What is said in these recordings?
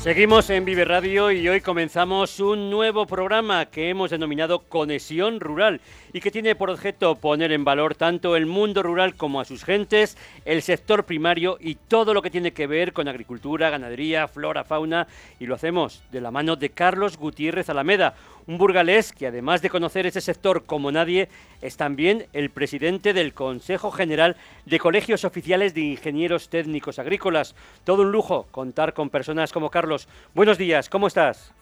Seguimos en Vive Radio y hoy comenzamos un nuevo programa que hemos denominado Conexión Rural y que tiene por objeto poner en valor tanto el mundo rural como a sus gentes, el sector primario y todo lo que tiene que ver con agricultura, ganadería, flora, fauna y lo hacemos de la mano de Carlos Gutiérrez Alameda, un burgalés que además de conocer ese sector como nadie, es también el presidente del Consejo General de Colegios Oficiales de Ingenieros Técnicos Agrícolas. Todo un lujo contar con personas como Carlos. Buenos días, ¿cómo estás?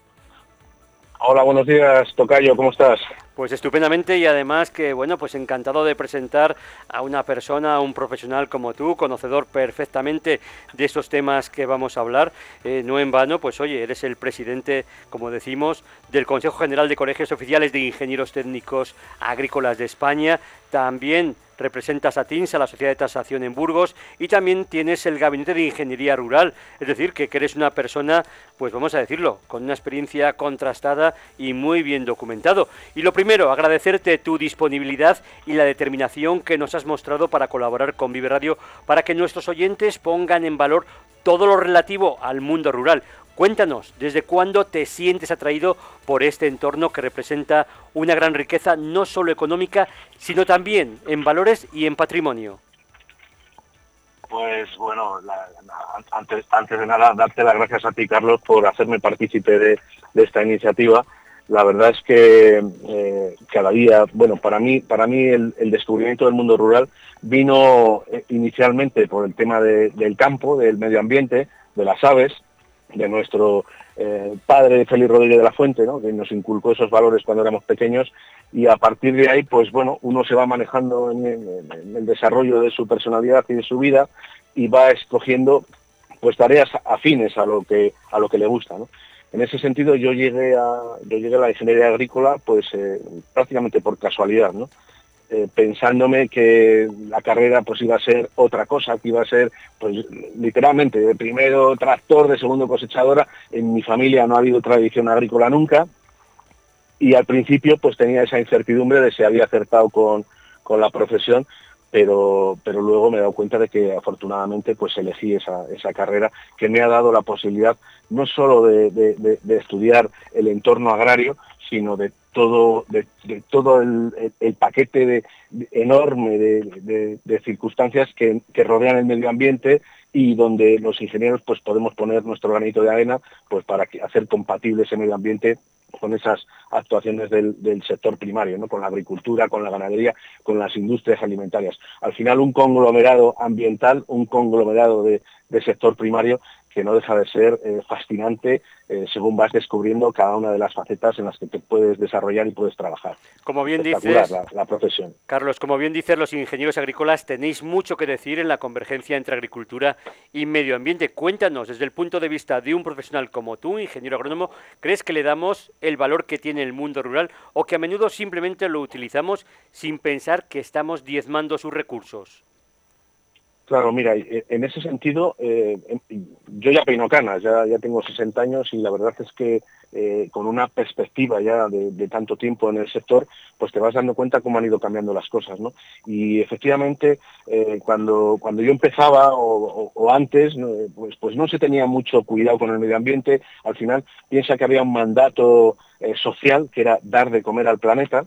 Hola, buenos días, Tocayo, ¿cómo estás? Pues estupendamente y además que, bueno, pues encantado de presentar a una persona, a un profesional como tú, conocedor perfectamente de estos temas que vamos a hablar. Eh, no en vano, pues oye, eres el presidente, como decimos, del Consejo General de Colegios Oficiales de Ingenieros Técnicos Agrícolas de España. También representas a TINS, a la Sociedad de Tasación en Burgos, y también tienes el Gabinete de Ingeniería Rural, es decir, que, eres una persona, pues vamos a decirlo, con una experiencia contrastada y muy bien documentado. Y lo primero, agradecerte tu disponibilidad y la determinación que nos has mostrado para colaborar con Vive Radio, para que nuestros oyentes pongan en valor todo lo relativo al mundo rural. Cuéntanos, ¿desde cuándo te sientes atraído por este entorno que representa una gran riqueza no solo económica, sino también en valores y en patrimonio? Pues bueno, antes, antes de nada, darte las gracias a ti, Carlos, por hacerme partícipe de, esta iniciativa. La verdad es que eh, cada día, bueno, para mí, para mí el, descubrimiento del mundo rural vino eh, inicialmente por el tema del campo, del medio ambiente, de las aves, de nuestro eh, padre Félix Rodríguez de la Fuente, que nos inculcó esos valores cuando éramos pequeños y a partir de ahí, pues bueno, uno se va manejando en, el desarrollo de su personalidad y de su vida y va escogiendo pues tareas afines a lo que a lo que le gusta. En ese sentido yo llegué a yo llegué a la ingeniería agrícola pues eh, prácticamente por casualidad, ¿no? Eh, pensándome que la carrera pues iba a ser otra cosa, que iba a ser pues literalmente de primero tractor, de segundo cosechadora. En mi familia no ha habido tradición agrícola nunca y al principio pues tenía esa incertidumbre de si había acertado con, la profesión, pero, pero luego me he dado cuenta de que afortunadamente pues elegí esa, esa carrera que me ha dado la posibilidad no solo de estudiar el entorno agrario, sino de todo, de, todo el, paquete enorme de, circunstancias que, rodean el medio ambiente y donde los ingenieros pues podemos poner nuestro granito de arena pues para hacer compatible ese medio ambiente con esas actuaciones del, sector primario, ¿no? con la agricultura, con la ganadería, con las industrias alimentarias. Al final un conglomerado ambiental, un conglomerado de sector primario que no deja de ser eh, fascinante eh, según vas descubriendo cada una de las facetas en las que te puedes desarrollar y puedes trabajar. Como bien dices, la, profesión. Carlos, como bien dices, los ingenieros agrícolas tenéis mucho que decir en la convergencia entre agricultura y medio ambiente. Cuéntanos, desde el punto de vista de un profesional como tú, ingeniero agrónomo, ¿crees que le damos el valor que tiene el mundo rural o que a menudo simplemente lo utilizamos sin pensar que estamos diezmando sus recursos? Claro, mira, eh, en ese sentido, eh, yo ya peino canas, ya, ya tengo 60 años y la verdad es que eh, con una perspectiva ya de, tanto tiempo en el sector, pues te vas dando cuenta cómo han ido cambiando las cosas, ¿no? Y efectivamente, cuando, cuando yo empezaba o, antes, pues, pues no se tenía mucho cuidado con el medio ambiente, al final piensa que había un mandato social que era dar de comer al planeta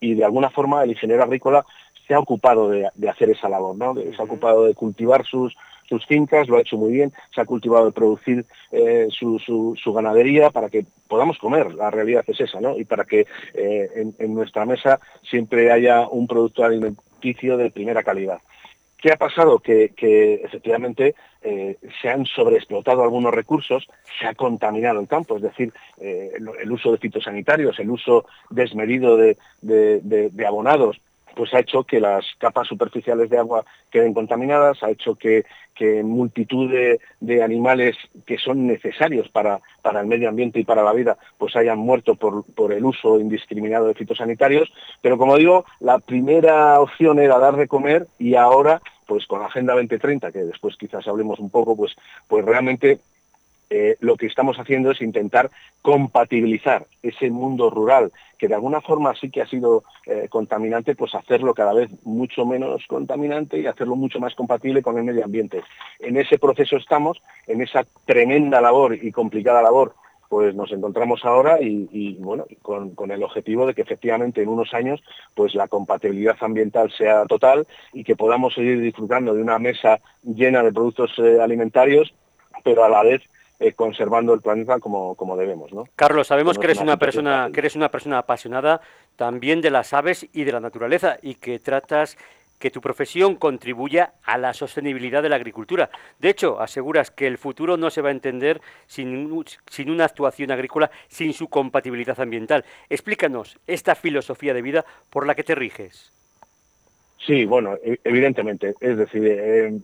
y de alguna forma el ingeniero agrícola se ha ocupado de, hacer esa labor, ¿no? Se ha ocupado de cultivar sus, sus fincas, lo ha hecho muy bien, se ha cultivado de producir eh, su, su, ganadería para que podamos comer, la realidad es esa, ¿no? Y para que eh, en, nuestra mesa siempre haya un producto alimenticio de primera calidad. ¿Qué ha pasado? Que, efectivamente eh, se han sobreexplotado algunos recursos, se ha contaminado el campo, es decir, el, uso de fitosanitarios, el uso desmedido de, de abonados, pues ha hecho que las capas superficiales de agua queden contaminadas, ha hecho que, multitud de, animales que son necesarios para, el medio ambiente y para la vida, pues hayan muerto por, el uso indiscriminado de fitosanitarios. Pero como digo, la primera opción era dar de comer y ahora, pues con la Agenda 2030, que después quizás hablemos un poco, pues, pues realmente eh, lo que estamos haciendo es intentar compatibilizar ese mundo rural, que de alguna forma sí que ha sido eh, contaminante, pues hacerlo cada vez mucho menos contaminante y hacerlo mucho más compatible con el medio ambiente. En ese proceso estamos, en esa tremenda labor y complicada labor pues nos encontramos ahora y, bueno, con, el objetivo de que efectivamente en unos años pues la compatibilidad ambiental sea total y que podamos seguir disfrutando de una mesa llena de productos eh, alimentarios, pero a la vez eh, conservando el planeta como, como debemos. ¿no? Carlos, sabemos que eres, una persona, que eres una persona apasionada también de las aves y de la naturaleza y que tratas que tu profesión contribuya a la sostenibilidad de la agricultura. De hecho, aseguras que el futuro no se va a entender sin, sin, una actuación agrícola, sin su compatibilidad ambiental. Explícanos esta filosofía de vida por la que te riges. Sí, bueno, e, evidentemente. Es decir, eh,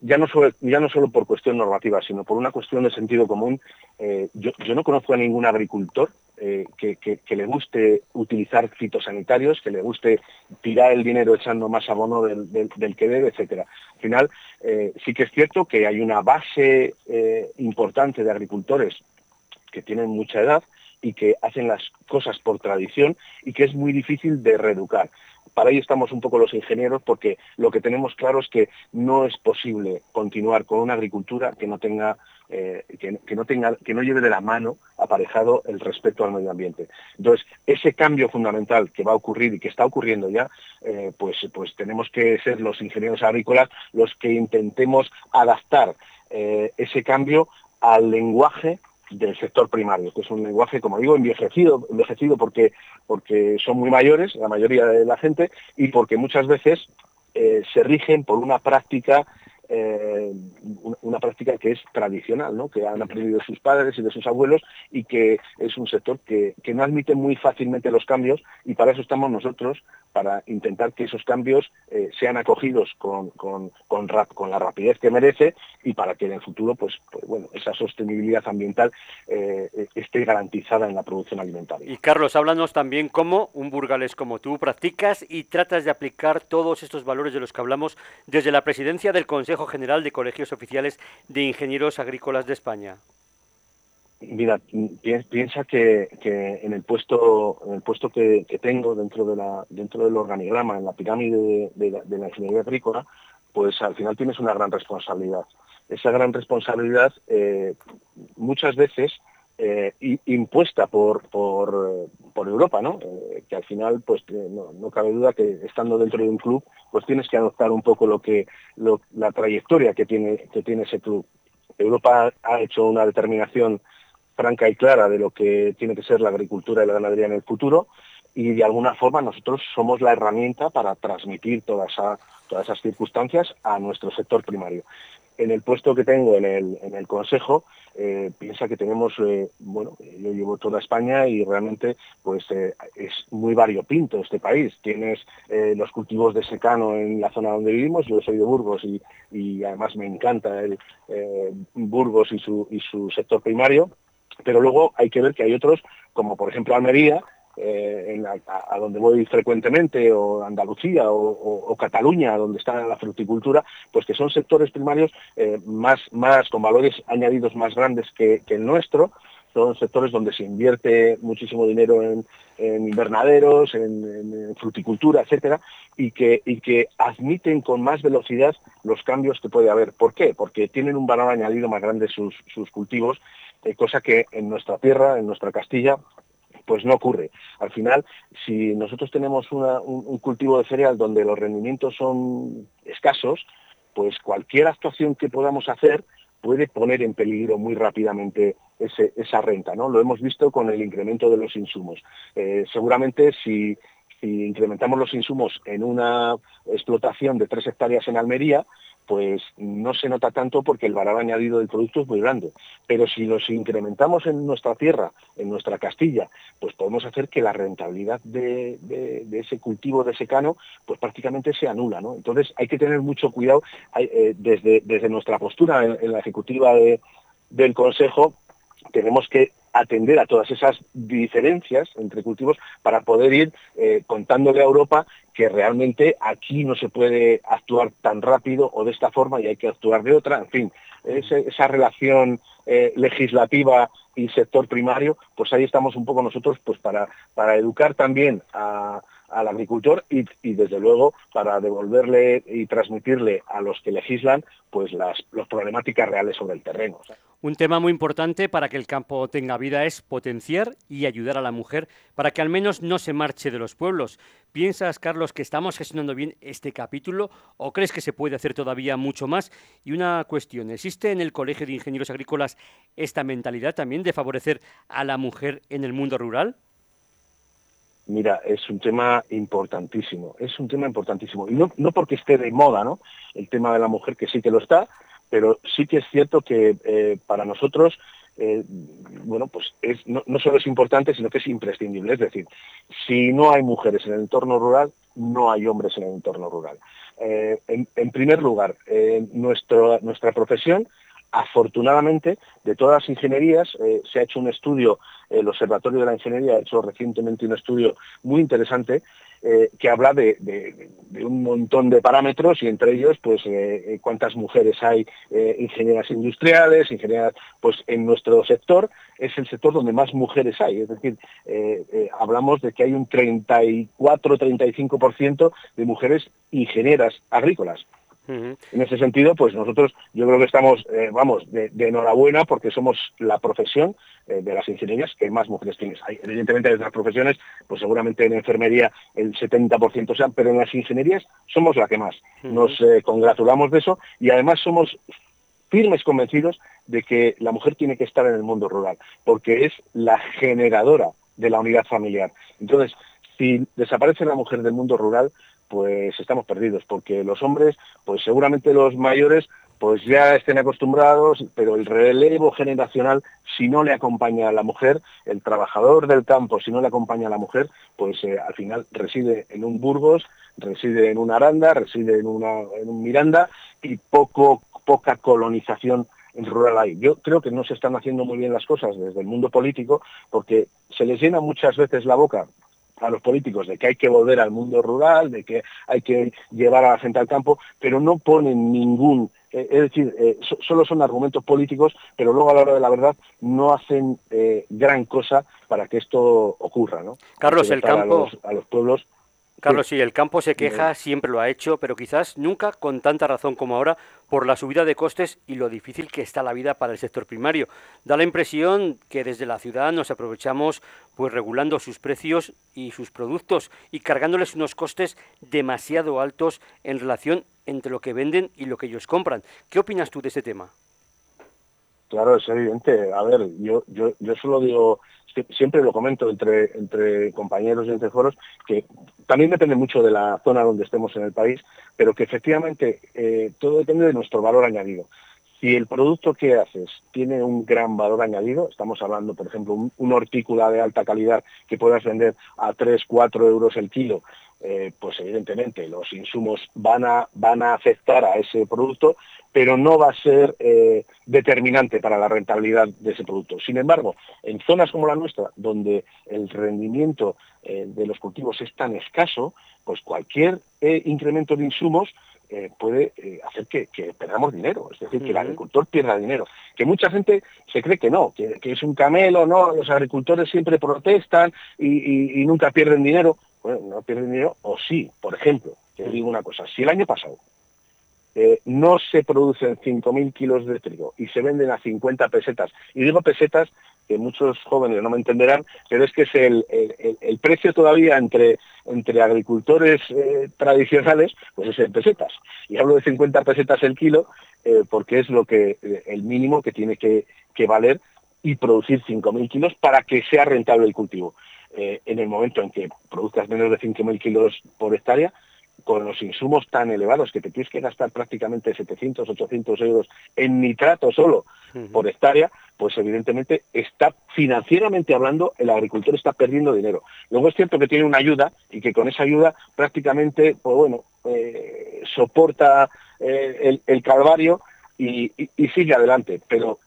ya, no solo, ya no solo por cuestión normativa, sino por una cuestión de sentido común. Eh, yo, no conozco a ningún agricultor eh, que, le guste utilizar fitosanitarios, que le guste tirar el dinero echando más abono del, que debe, etcétera. Al final, sí que es cierto que hay una base importante de agricultores que tienen mucha edad y que hacen las cosas por tradición y que es muy difícil de reeducar para ahí estamos un poco los ingenieros porque lo que tenemos claro es que no es posible continuar con una agricultura que no tenga eh, que, no tenga, que no lleve de la mano aparejado el respeto al medio ambiente. Entonces, ese cambio fundamental que va a ocurrir y que está ocurriendo ya, eh, pues, pues tenemos que ser los ingenieros agrícolas los que intentemos adaptar eh, ese cambio al lenguaje del sector primario, que es un lenguaje, como digo, envejecido, envejecido porque, porque son muy mayores, la mayoría de la gente, y porque muchas veces eh, se rigen por una práctica eh, una práctica que es tradicional, ¿no? que han aprendido sus padres y de sus abuelos y que es un sector que, no admite muy fácilmente los cambios y para eso estamos nosotros, para intentar que esos cambios eh, sean acogidos con, con, con, la rapidez que merece y para que en el futuro pues, pues bueno, esa sostenibilidad ambiental eh, esté garantizada en la producción alimentaria. Y Carlos, háblanos también cómo un burgalés como tú practicas y tratas de aplicar todos estos valores de los que hablamos desde la presidencia del Consejo General de Colegios Oficiales de Ingenieros Agrícolas de España? Mira, piensa que, en el puesto, en el puesto que, tengo dentro de la, dentro del organigrama, en la pirámide de, la, ingeniería agrícola, pues al final tienes una gran responsabilidad. Esa gran responsabilidad eh, muchas veces eh, impuesta por, por, Europa, ¿no? Eh, que al final, pues no, cabe duda que estando dentro de un club, pues tienes que adoptar un poco lo que la trayectoria que tiene, que tiene ese club. Europa ha hecho una determinación franca y clara de lo que tiene que ser la agricultura y la ganadería en el futuro y de alguna forma nosotros somos la herramienta para transmitir todas esas circunstancias a nuestro sector primario en el puesto que tengo en el, en el Consejo, eh, piensa que tenemos, eh, bueno, yo llevo toda España y realmente pues eh, es muy variopinto este país. Tienes los cultivos de secano en la zona donde vivimos, yo soy de Burgos y, y además me encanta el, Burgos y su, y su sector primario, pero luego hay que ver que hay otros, como por ejemplo Almería, eh, a, donde voy frecuentemente, o Andalucía o, Cataluña, donde está la fruticultura, pues que son sectores primarios eh, más, más, con valores añadidos más grandes que, el nuestro, son sectores donde se invierte muchísimo dinero en, invernaderos, en, fruticultura, etcétera, y que, y que admiten con más velocidad los cambios que puede haber. ¿Por qué? Porque tienen un valor añadido más grande sus, sus cultivos, eh, cosa que en nuestra tierra, en nuestra Castilla, pues no ocurre. Al final, si nosotros tenemos un, cultivo de cereal donde los rendimientos son escasos, pues cualquier actuación que podamos hacer puede poner en peligro muy rápidamente esa renta. ¿no? Lo hemos visto con el incremento de los insumos. Eh, seguramente si, si incrementamos los insumos en una explotación de tres hectáreas en Almería, pues no se nota tanto porque el valor añadido del producto es muy grande. Pero si los incrementamos en nuestra tierra, en nuestra Castilla, pues podemos hacer que la rentabilidad de, ese cultivo de secano pues prácticamente se anula. ¿no? Entonces hay que tener mucho cuidado eh, desde, desde nuestra postura en, la ejecutiva del Consejo tenemos que atender a todas esas diferencias entre cultivos para poder ir eh, contándole a Europa que realmente aquí no se puede actuar tan rápido o de esta forma y hay que actuar de otra, en fin, esa relación eh, legislativa y sector primario, pues ahí estamos un poco nosotros pues para, para educar también a, al agricultor y, desde luego para devolverle y transmitirle a los que legislan pues las, problemáticas reales sobre el terreno. Un tema muy importante para que el campo tenga vida es potenciar y ayudar a la mujer para que al menos no se marche de los pueblos. ¿Piensas, Carlos, que estamos gestionando bien este capítulo o crees que se puede hacer todavía mucho más? Y una cuestión, ¿existe en el Colegio de Ingenieros Agrícolas esta mentalidad también de favorecer a la mujer en el mundo rural? Mira, es un tema importantísimo, es un tema importantísimo. Y no, no porque esté de moda, ¿no? El tema de la mujer, que sí que lo está, pero sí que es cierto que eh, para nosotros, eh, bueno, pues es, no, solo es importante, sino que es imprescindible. Es decir, si no hay mujeres en el entorno rural, no hay hombres en el entorno rural. Eh, en, primer lugar, nuestra profesión Afortunadamente, de todas las ingenierías, eh, se ha hecho un estudio, el Observatorio de la Ingeniería ha hecho recientemente un estudio muy interesante eh, que habla de, un montón de parámetros y entre ellos, pues, eh, cuántas mujeres hay ingenieras industriales, ingenieras, pues, en nuestro sector es el sector donde más mujeres hay. Es decir, hablamos de que hay un 34-35% de mujeres ingenieras agrícolas. En ese sentido, pues nosotros yo creo que estamos, eh, vamos, de, enhorabuena porque somos la profesión eh, de las ingenierías que más mujeres tienes. Hay, evidentemente, de otras profesiones, pues seguramente en enfermería el 70% sean, pero en las ingenierías somos la que más. Nos eh, congratulamos de eso y además somos firmes convencidos de que la mujer tiene que estar en el mundo rural, porque es la generadora de la unidad familiar. Entonces, si desaparece la mujer del mundo rural, pues estamos perdidos, porque los hombres, pues seguramente los mayores, pues ya estén acostumbrados, pero el relevo generacional, si no le acompaña a la mujer, el trabajador del campo, si no le acompaña a la mujer, pues eh, al final reside en un Burgos, reside en una Aranda, reside en, una, en un Miranda y poco, poca colonización rural hay. Yo creo que no se están haciendo muy bien las cosas desde el mundo político porque se les llena muchas veces la boca a los políticos de que hay que volver al mundo rural, de que hay que llevar a la gente al campo, pero no ponen ningún, eh, es decir, eh, solo son argumentos políticos, pero luego a la hora de la verdad no hacen eh, gran cosa para que esto ocurra, ¿no? Carlos, el campo a los pueblos Carlos, sí, el campo se queja, siempre lo ha hecho, pero quizás nunca con tanta razón como ahora por la subida de costes y lo difícil que está la vida para el sector primario. Da la impresión que desde la ciudad nos aprovechamos pues regulando sus precios y sus productos y cargándoles unos costes demasiado altos en relación entre lo que venden y lo que ellos compran. ¿Qué opinas tú de ese tema? Claro, es evidente. A ver, yo, yo, yo solo digo, siempre lo comento entre, entre compañeros y entre foros, que también depende mucho de la zona donde estemos en el país, pero que efectivamente eh, todo depende de nuestro valor añadido. Si el producto que haces tiene un gran valor añadido, estamos hablando, por ejemplo, un, un de alta calidad que puedas vender a 3, 4 euros el kilo, eh, pues evidentemente los insumos van a, van a afectar a ese producto, pero no va a ser eh, determinante para la rentabilidad de ese producto. Sin embargo, en zonas como la nuestra, donde el rendimiento eh, de los cultivos es tan escaso, pues cualquier incremento de insumos puede hacer que, perdamos dinero, es decir, que el agricultor pierda dinero. Que mucha gente se cree que no, que, es un camelo, no, los agricultores siempre protestan y nunca pierden dinero bueno, no pierden dinero, o sí, por ejemplo, te digo una cosa, si el año pasado eh, no se producen 5.000 kilos de trigo y se venden a 50 pesetas, y digo pesetas que muchos jóvenes no me entenderán, pero es que es el, precio todavía entre, entre agricultores eh, tradicionales, pues es en pesetas. Y hablo de 50 pesetas el kilo eh, porque es lo que el mínimo que tiene que, que valer y producir 5.000 kilos para que sea rentable el cultivo. Eh, en el momento en que produzcas menos de 5.000 kilos por hectárea, con los insumos tan elevados que te tienes que gastar prácticamente 700, 800 euros en nitrato solo por hectárea, pues evidentemente está financieramente hablando, el agricultor está perdiendo dinero. Luego es cierto que tiene una ayuda y que con esa ayuda prácticamente, pues bueno, eh, soporta eh, el, calvario y, sigue adelante, pero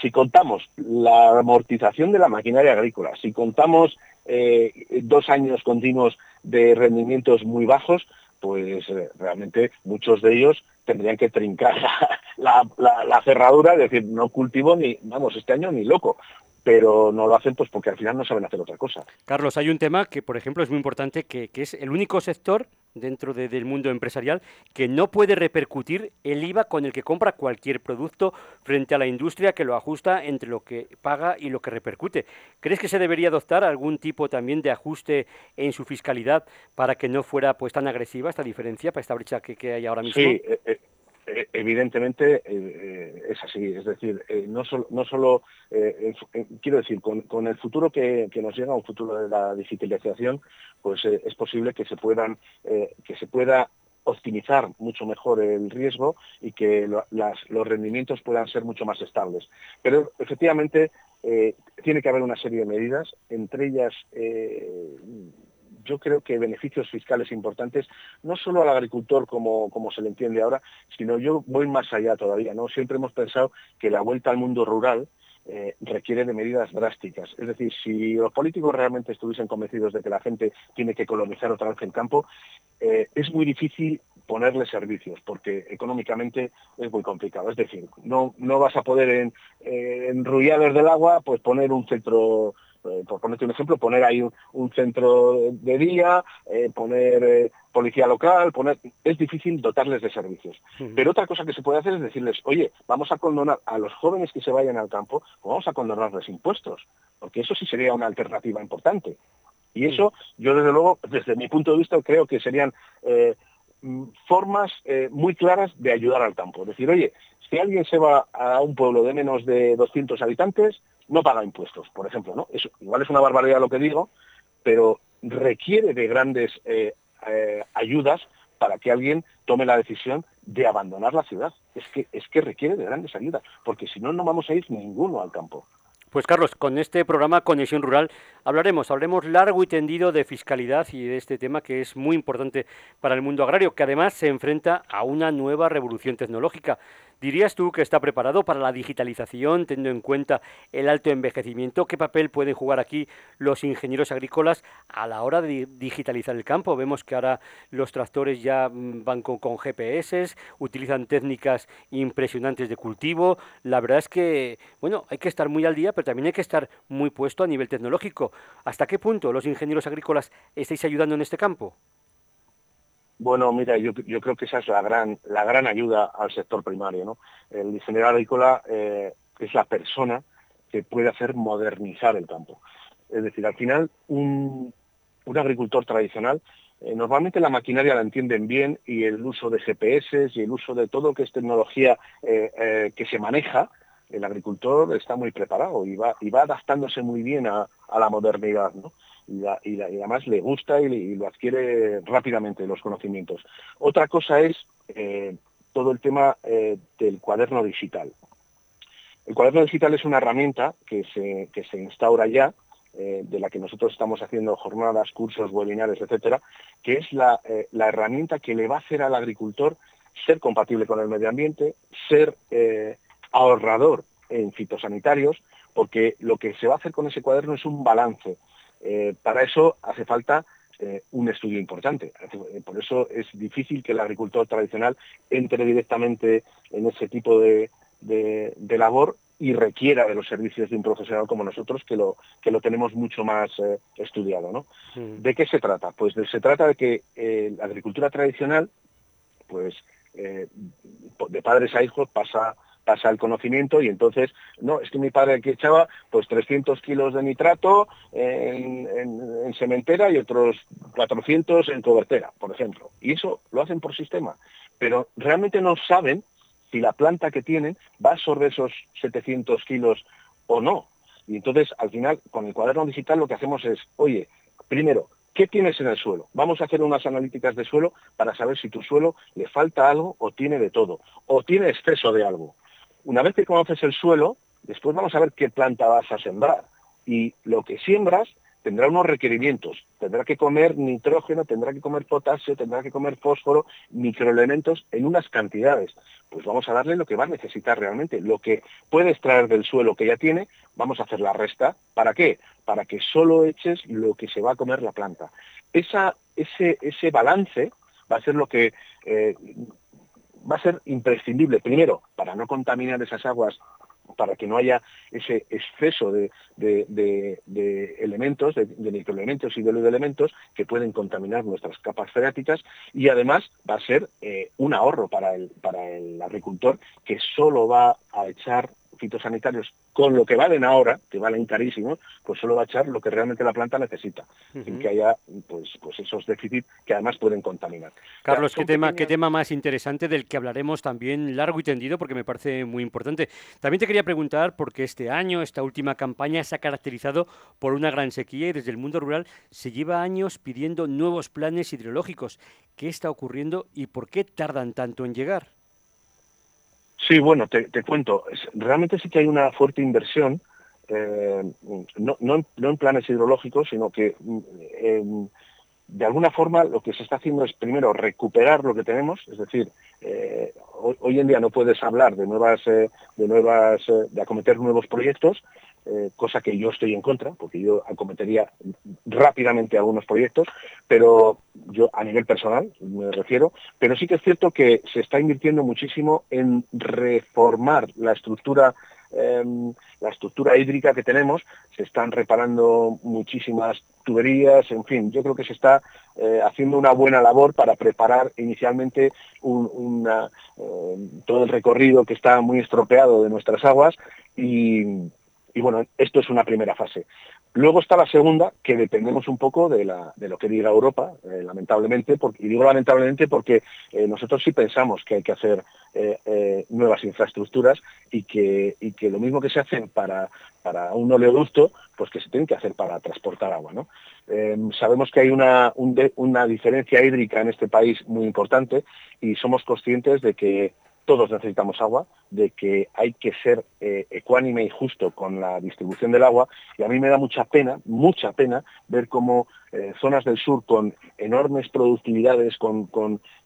si contamos la amortización de la maquinaria agrícola, si contamos eh, dos años continuos de rendimientos muy bajos, pues eh, realmente muchos de ellos tendrían que trincar la, cerradura, es decir, no cultivo ni, vamos, este año ni loco pero no lo hacen pues porque al final no saben hacer otra cosa. Carlos, hay un tema que, por ejemplo, es muy importante, que, que es el único sector dentro del mundo empresarial que no puede repercutir el IVA con el que compra cualquier producto frente a la industria que lo ajusta entre lo que paga y lo que repercute. ¿Crees que se debería adoptar algún tipo también de ajuste en su fiscalidad para que no fuera pues tan agresiva esta diferencia, para esta brecha que, hay ahora mismo? Sí, eh, eh, eh, evidentemente es así, es decir, no solo, no solo quiero decir, con, el futuro que, nos llega, un futuro de la digitalización, pues eh, es posible que se puedan eh, que se pueda optimizar mucho mejor el riesgo y que los rendimientos puedan ser mucho más estables. Pero efectivamente eh, tiene que haber una serie de medidas, entre ellas yo creo que beneficios fiscales importantes, no solo al agricultor como, como se le entiende ahora, sino yo voy más allá todavía. ¿no? Siempre hemos pensado que la vuelta al mundo rural eh, requiere de medidas drásticas. Es decir, si los políticos realmente estuviesen convencidos de que la gente tiene que colonizar otra vez el campo, eh, es muy difícil ponerle servicios porque económicamente es muy complicado. Es decir, no, no vas a poder en, en Ruillados del Agua pues poner un centro eh, por ponerte un ejemplo, poner ahí un, centro de día, eh, poner eh, policía local, poner... Es difícil dotarles de servicios. Pero otra cosa que se puede hacer es decirles, oye, vamos a condonar a los jóvenes que se vayan al campo, vamos a condonarles impuestos, porque eso sí sería una alternativa importante. Y eso, yo desde luego, desde mi punto de vista, creo que serían mm, formas muy claras de ayudar al campo. Es decir, oye, si alguien se va a un pueblo de menos de 200 habitantes, no paga impuestos, por ejemplo. ¿no? Eso, igual es una barbaridad lo que digo, pero requiere de grandes eh, eh, ayudas para que alguien tome la decisión de abandonar la ciudad. Es que, es que requiere de grandes ayudas, porque si no, no vamos a ir ninguno al campo. Pues Carlos, con este programa Conexión Rural hablaremos, hablaremos largo y tendido de fiscalidad y de este tema que es muy importante para el mundo agrario, que además se enfrenta a una nueva revolución tecnológica. ¿Dirías tú que está preparado para la digitalización, teniendo en cuenta el alto envejecimiento? ¿Qué papel pueden jugar aquí los ingenieros agrícolas a la hora de digitalizar el campo? Vemos que ahora los tractores ya mm, van con, GPS, utilizan técnicas impresionantes de cultivo. La verdad es que, bueno, hay que estar muy al día, pero también hay que estar muy puesto a nivel tecnológico. ¿Hasta qué punto los ingenieros agrícolas estáis ayudando en este campo? Bueno, mira, yo, creo que esa es la gran, la gran ayuda al sector primario. ¿no? El ingeniero agrícola eh, es la persona que puede hacer modernizar el campo. Es decir, al final, un, agricultor tradicional, eh, normalmente la maquinaria la entienden bien y el uso de GPS y el uso de todo que es tecnología eh, que se maneja, el agricultor está muy preparado y va, y va adaptándose muy bien a, a la modernidad. ¿no? Y, además le gusta y, lo adquiere rápidamente los conocimientos. Otra cosa es eh, todo el tema eh, del cuaderno digital. El cuaderno digital es una herramienta que se, que se instaura ya, eh, de la que nosotros estamos haciendo jornadas, cursos, webinars, etcétera, que es la, la, herramienta que le va a hacer al agricultor ser compatible con el medio ambiente, ser ahorrador en fitosanitarios, porque lo que se va a hacer con ese cuaderno es un balance eh, para eso hace falta eh, un estudio importante. Eh, por eso es difícil que el agricultor tradicional entre directamente en ese tipo de, labor y requiera de los servicios de un profesional como nosotros que lo, que lo tenemos mucho más estudiado. ¿no? Mm. ¿De qué se trata? Pues se trata de que la agricultura tradicional, pues de padres a hijos pasa el conocimiento y entonces, no, es que mi padre aquí echaba pues 300 kilos de nitrato en, sementera y otros 400 en cobertera, por ejemplo. Y eso lo hacen por sistema. Pero realmente no saben si la planta que tienen va a absorber esos 700 kilos o no. Y entonces, al final, con el cuaderno digital lo que hacemos es, oye, primero, ¿Qué tienes en el suelo? Vamos a hacer unas analíticas de suelo para saber si tu suelo le falta algo o tiene de todo, o tiene exceso de algo. Una vez que conoces el suelo, después vamos a ver qué planta vas a sembrar. Y lo que siembras tendrá unos requerimientos, tendrá que comer nitrógeno, tendrá que comer potasio, tendrá que comer fósforo, microelementos en unas cantidades. Pues vamos a darle lo que va a necesitar realmente, lo que puede extraer del suelo que ya tiene, vamos a hacer la resta. ¿Para qué? Para que solo eches lo que se va a comer la planta. Esa, ese, ese balance va a ser lo que eh, va a ser imprescindible, primero, para no contaminar esas aguas para que no haya ese exceso de, elementos, de, microelementos y de elementos que pueden contaminar nuestras capas freáticas y además va a ser eh, un ahorro para el, para el agricultor que solo va a echar fitosanitarios con lo que valen ahora, que valen carísimos, pues solo va a echar lo que realmente la planta necesita, sin que haya pues, pues esos déficits que además pueden contaminar. Carlos, ¿qué tema, qué tema más interesante del que hablaremos también largo y tendido, porque me parece muy importante. También te quería preguntar, porque este año, esta última campaña se ha caracterizado por una gran sequía y desde el mundo rural se lleva años pidiendo nuevos planes hidrológicos. ¿Qué está ocurriendo y por qué tardan tanto en llegar? Sí, bueno, te, cuento. Realmente sí que hay una fuerte inversión, eh, no, en, planes hidrológicos, sino que mm, de alguna forma lo que se está haciendo es primero recuperar lo que tenemos, es decir, eh, hoy, en día no puedes hablar de nuevas, eh, de nuevas, de acometer nuevos proyectos, eh, cosa que yo estoy en contra, porque yo acometería rápidamente algunos proyectos, pero yo a nivel personal me refiero, pero sí que es cierto que se está invirtiendo muchísimo en reformar la estructura em, la estructura hídrica que tenemos, se están reparando muchísimas tuberías, en fin, yo creo que se está eh, haciendo una buena labor para preparar inicialmente eh, todo el recorrido que está muy estropeado de nuestras aguas y, y bueno, esto es una primera fase. Luego está la segunda, que dependemos un poco de, lo que diga Europa, eh, lamentablemente, y digo lamentablemente porque eh, nosotros sí pensamos que hay que hacer eh, nuevas infraestructuras y que, lo mismo que se hacen para, un oleoducto, pues que se tienen que hacer para transportar agua. sabemos que hay una, una diferencia hídrica en este país muy importante y somos conscientes de que todos necesitamos agua, de que hay que ser eh, ecuánime y justo con la distribución del agua. Y a mí me da mucha pena, mucha pena ver cómo eh, zonas del sur con enormes productividades, con,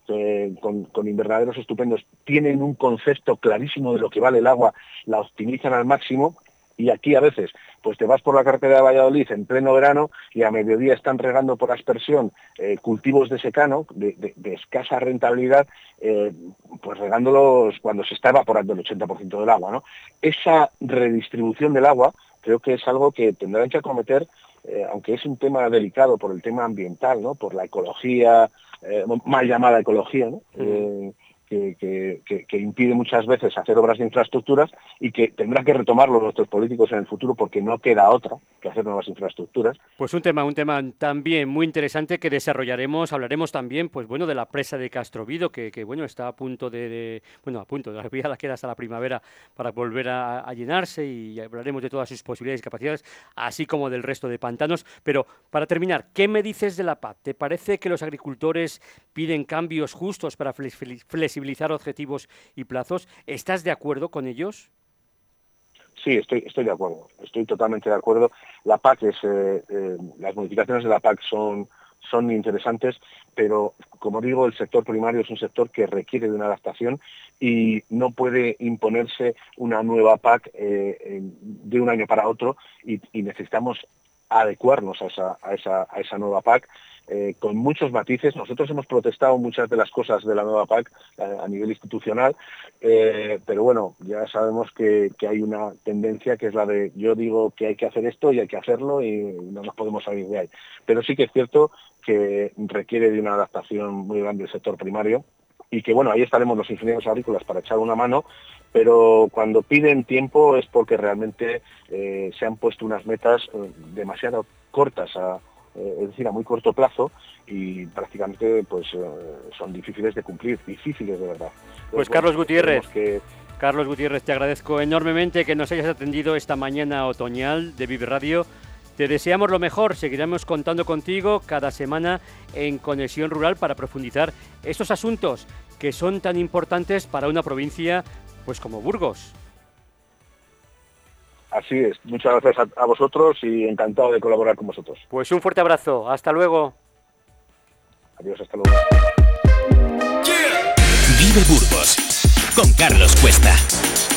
eh, con, con, invernaderos estupendos, tienen un concepto clarísimo de lo que vale el agua, la optimizan al máximo y aquí a veces pues te vas por la carretera de Valladolid en pleno verano y a mediodía están regando por aspersión eh, cultivos de secano de, escasa rentabilidad, eh, pues regándolos cuando se está evaporando el 80% del agua. ¿no? Esa redistribución del agua creo que es algo que tendrán que acometer, eh, aunque es un tema delicado por el tema ambiental, ¿no? por la ecología, mal llamada ecología, ¿no? Que, impide muchas veces hacer obras de infraestructuras y que tendrán que retomarlo nuestros políticos en el futuro porque no queda otra que hacer nuevas infraestructuras. Pues un tema, un tema también muy interesante que desarrollaremos, hablaremos también, pues bueno, de la presa de Castrovido, que, que bueno, está a punto de, bueno, a punto, de la queda hasta la primavera para volver a, llenarse y hablaremos de todas sus posibilidades y capacidades, así como del resto de pantanos. Pero para terminar, ¿qué me dices de la PAC? ¿Te parece que los agricultores piden cambios justos para flexibilizar objetivos y plazos. ¿Estás de acuerdo con ellos? Sí, estoy, estoy de acuerdo, estoy totalmente de acuerdo. La PAC es, eh, eh, las modificaciones de la PAC son, son interesantes, pero como digo, el sector primario es un sector que requiere de una adaptación y no puede imponerse una nueva PAC eh, de un año para otro y, necesitamos adecuarnos a esa, nueva PAC eh, con muchos matices. Nosotros hemos protestado muchas de las cosas de la nueva PAC eh, a, nivel institucional, eh, pero bueno, ya sabemos que, hay una tendencia que es la de yo digo que hay que hacer esto y hay que hacerlo y no nos podemos salir de ahí. Pero sí que es cierto que requiere de una adaptación muy grande el sector primario y que bueno, ahí estaremos los ingenieros agrícolas para echar una mano, pero cuando piden tiempo es porque realmente se han puesto unas metas demasiado cortas a, eh, es decir, a muy corto plazo y prácticamente pues eh, son difíciles de cumplir, difíciles de verdad. pues Carlos Gutiérrez. Carlos Gutiérrez, te agradezco enormemente que nos hayas atendido esta mañana otoñal de Vive Radio. Te deseamos lo mejor, seguiremos contando contigo cada semana en Conexión Rural para profundizar estos asuntos que son tan importantes para una provincia pues como Burgos. Así es. Muchas gracias a, vosotros y encantado de colaborar con vosotros. Pues un fuerte abrazo. Hasta luego. Adiós, hasta luego. Vive Burgos con Carlos Cuesta.